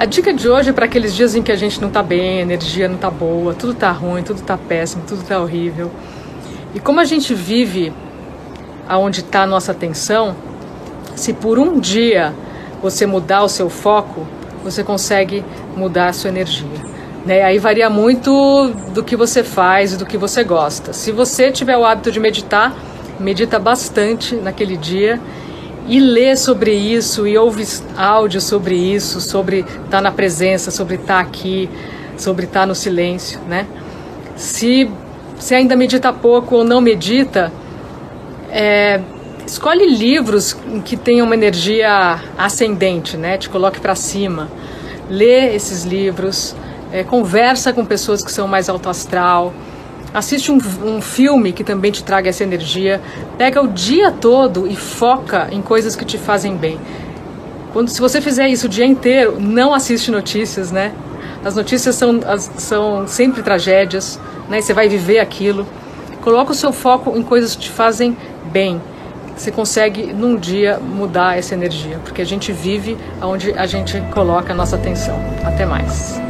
A dica de hoje é para aqueles dias em que a gente não está bem, a energia não está boa, tudo está ruim, tudo está péssimo, tudo está horrível. E como a gente vive aonde está a nossa atenção, se por um dia você mudar o seu foco, você consegue mudar a sua energia. Né? Aí varia muito do que você faz e do que você gosta. Se você tiver o hábito de meditar, medita bastante naquele dia e lê sobre isso e ouve áudio sobre isso, sobre estar tá na presença, sobre estar tá aqui, sobre estar tá no silêncio, né? Se, se ainda medita pouco ou não medita, é, escolhe livros que tenham uma energia ascendente, né? Te coloque para cima. Lê esses livros, é, conversa com pessoas que são mais alto astral, assiste um, um, filme que também te traga essa energia, pega o dia todo e foca em coisas que te fazem bem. Quando, se você fizer isso o dia inteiro, não assiste notícias, né? As notícias são, as, são sempre tragédias, né? Você vai viver aquilo. Coloca o seu foco em coisas que te fazem bem. Você consegue num dia mudar essa energia, porque a gente vive onde a gente coloca a nossa atenção. Até mais.